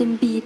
Justin Bieber.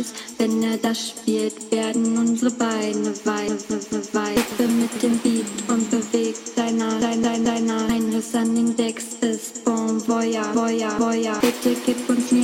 Kreis. Wenn er das spielt, werden unsere Beine weit, Wippe mit dem Beat und bewegt deiner, dein, dein, deiner. Ein Riss an den Decks ist Bon Voyage, Voyage, Voyage. Bitte gib uns nie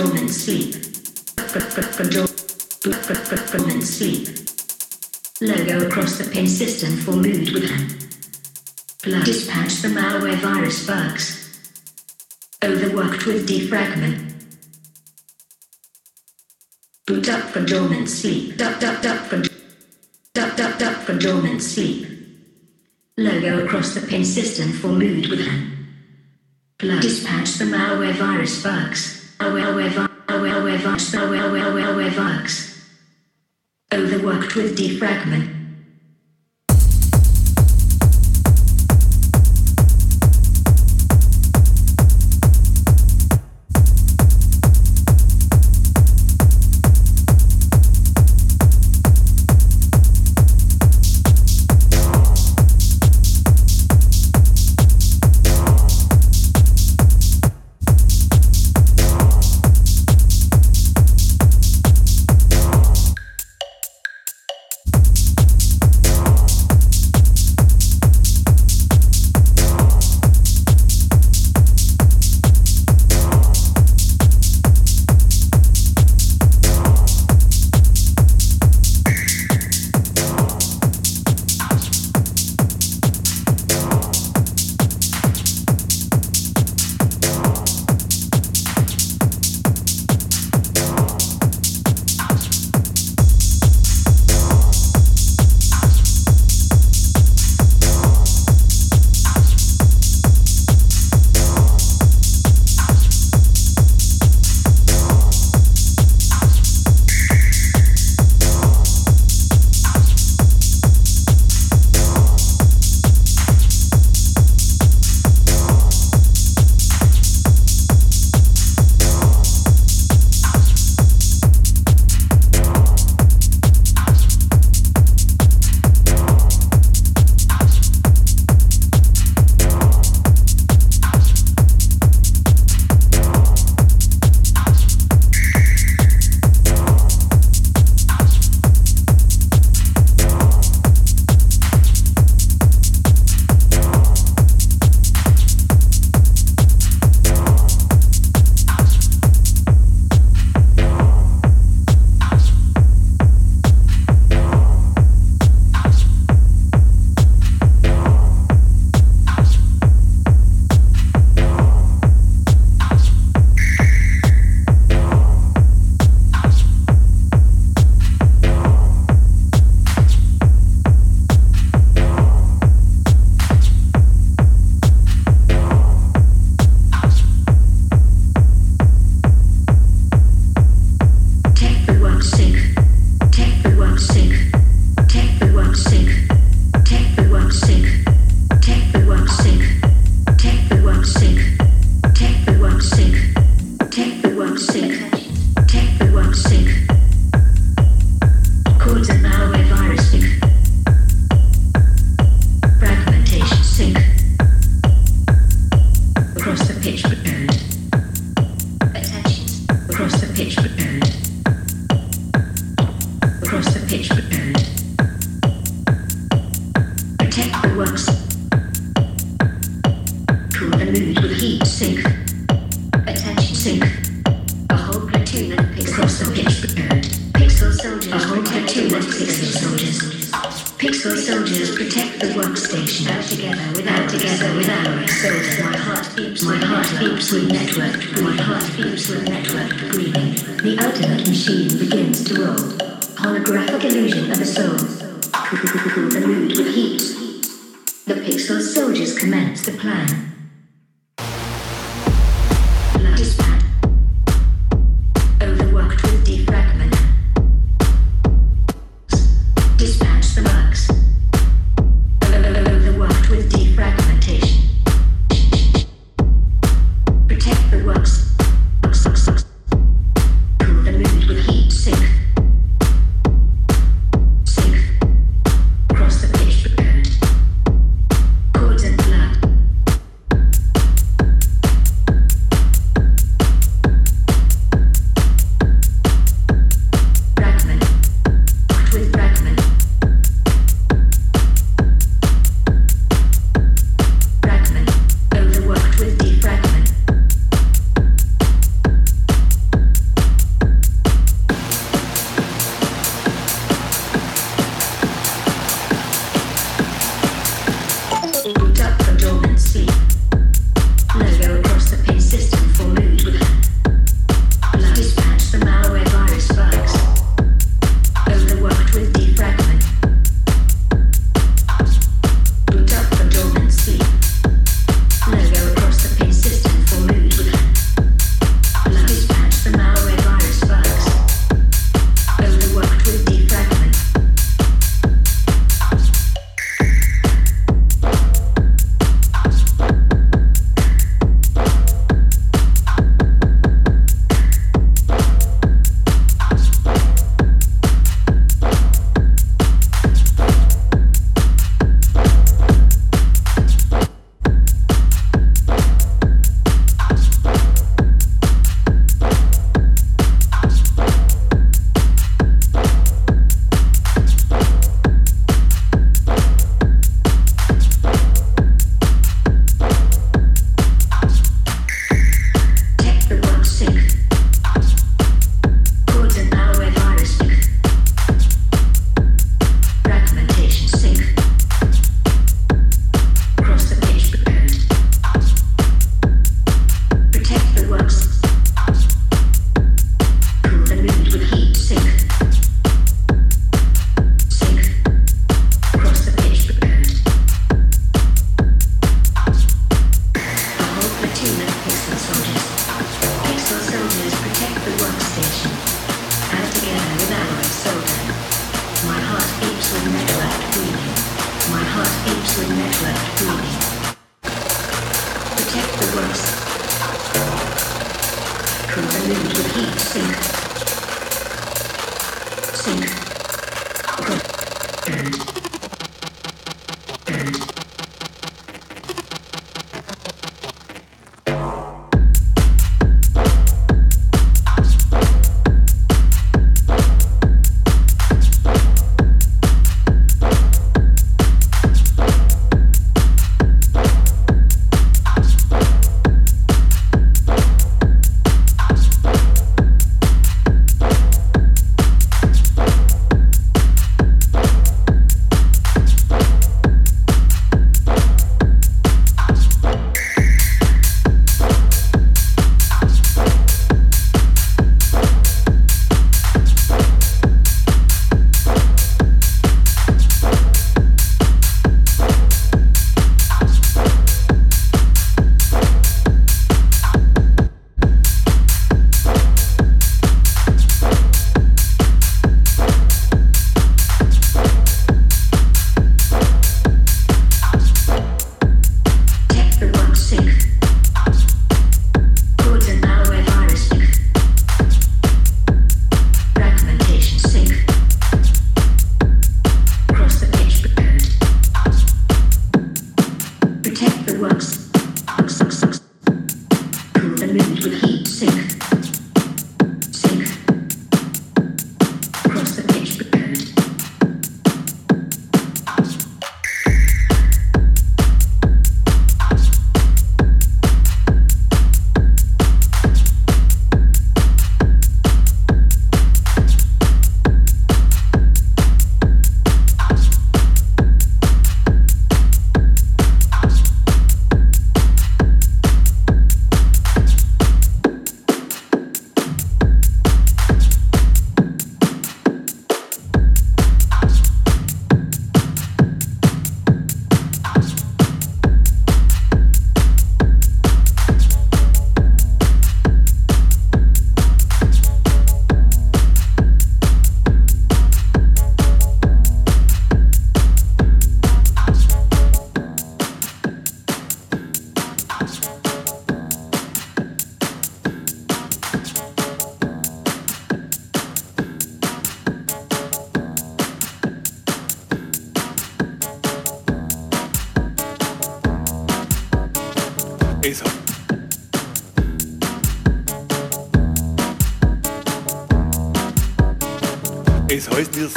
dormant sleep. Dormant sleep. Logo across the pin system for mood with them. Plug dispatch the malware virus bugs. Overworked with defragment. Boot up for dormant sleep. Duck, duck, duck for duck, duck, duck for dormant sleep. Logo across the pin system for mood with them. Plug dispatch the malware virus bugs. Overworked with defragment.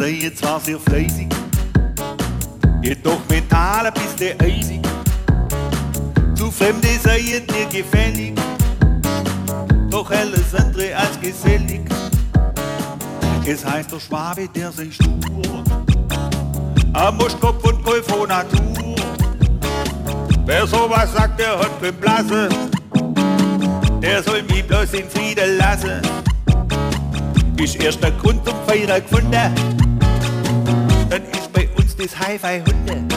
seien zwar sehr fleißig, jedoch mental ein bisschen eisig. Zu Fremde seien dir gefällig, doch alles andere als gesellig. Es heißt der Schwabe, der sei stur, am Muschkopf und Golf von Natur. Wer sowas sagt, der hat kein Blase, der soll mich bloß in Frieden lassen. Ist erst der Grund zum Feiern gefunden. Hippies, Hi-Fi, Hunde.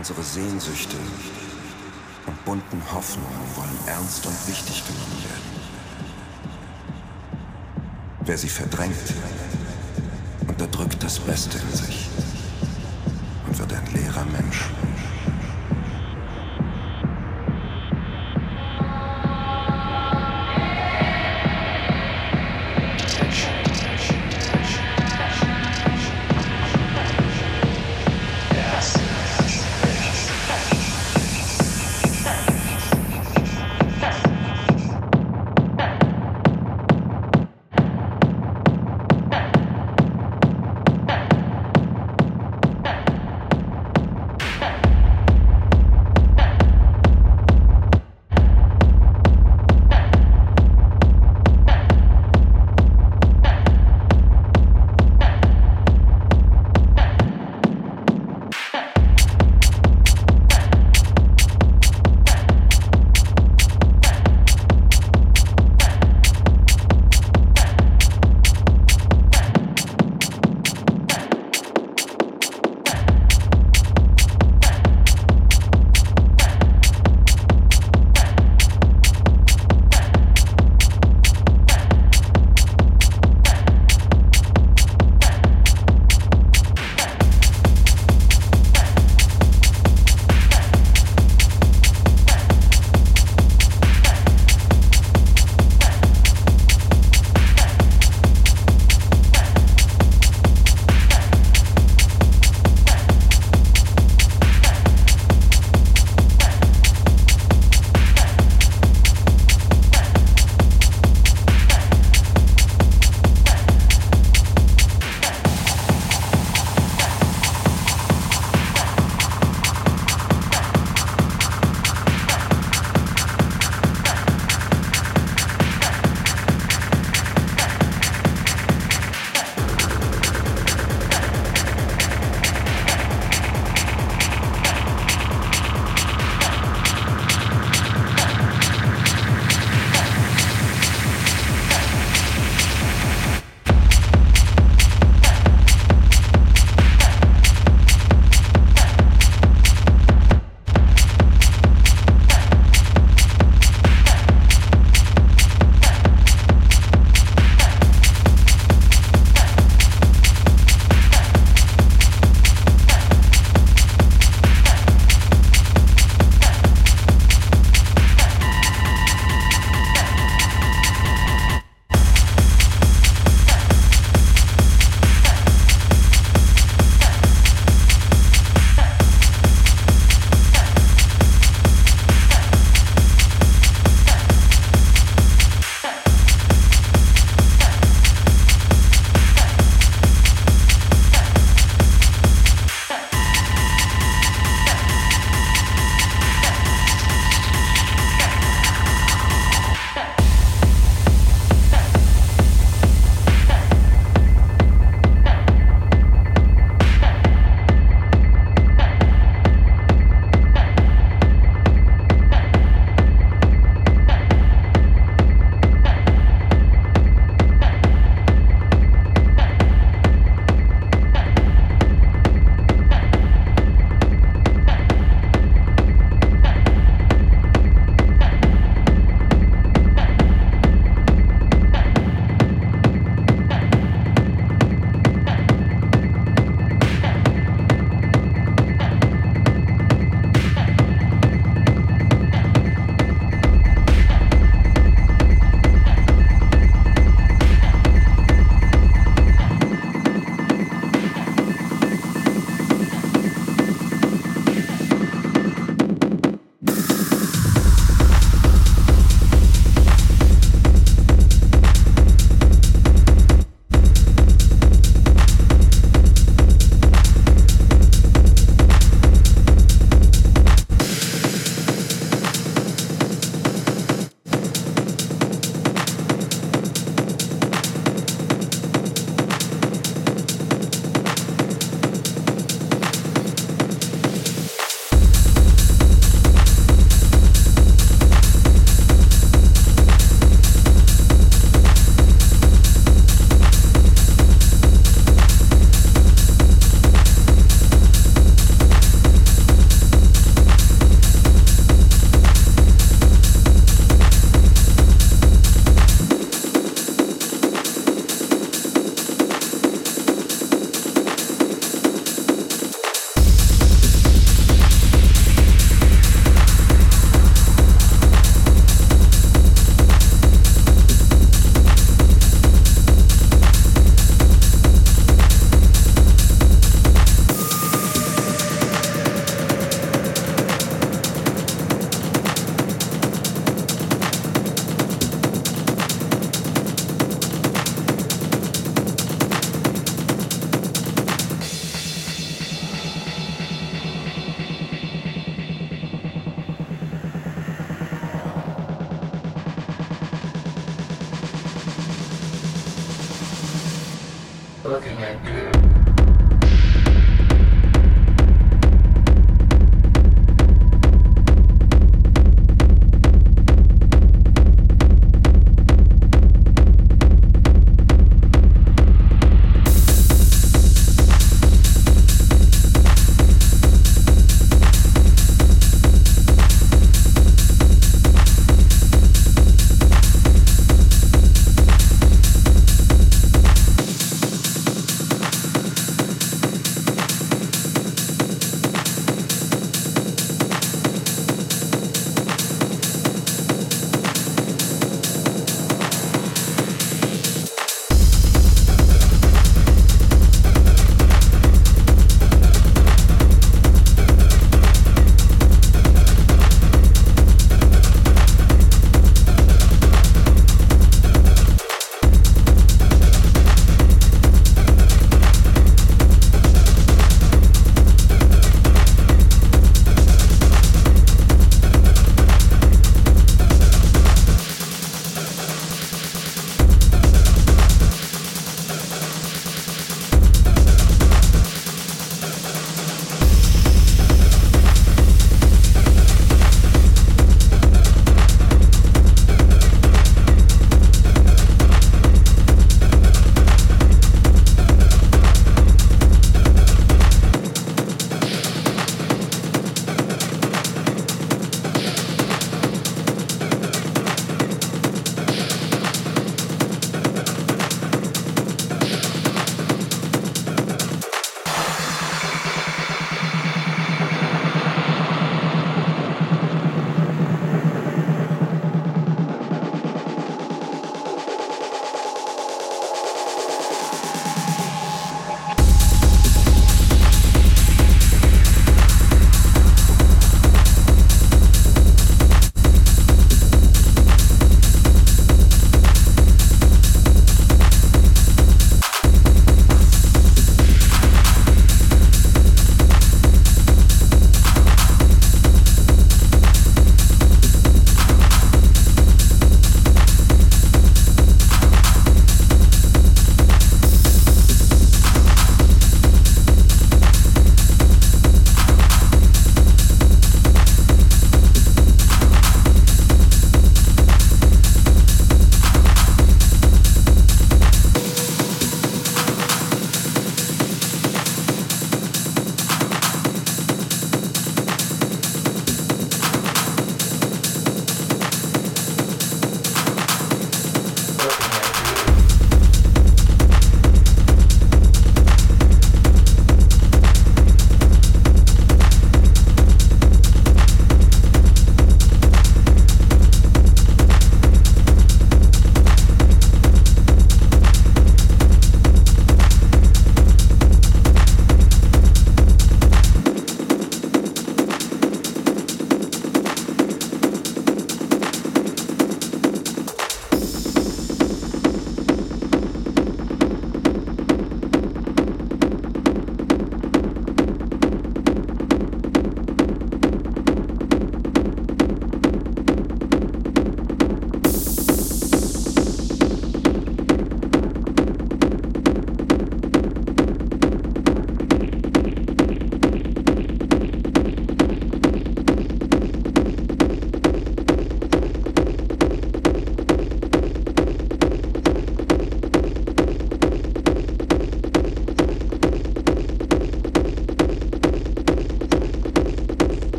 Unsere Sehnsüchte und bunten Hoffnungen wollen ernst und wichtig genommen werden. Wer sie verdrängt, unterdrückt das Beste in sich und wird ein leerer Mensch.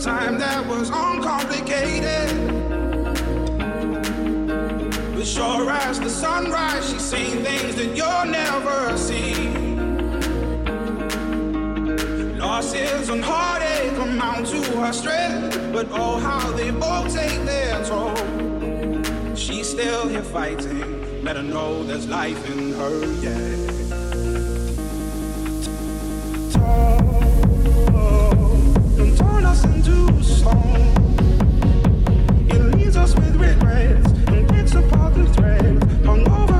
Time that was uncomplicated. But sure as the sunrise, she's seen things that you'll never see. Losses and heartache amount to her strength, but oh, how they both take their toll. She's still here fighting, let her know there's life in her, yeah. It leaves us with regrets and picks apart the threads hung over.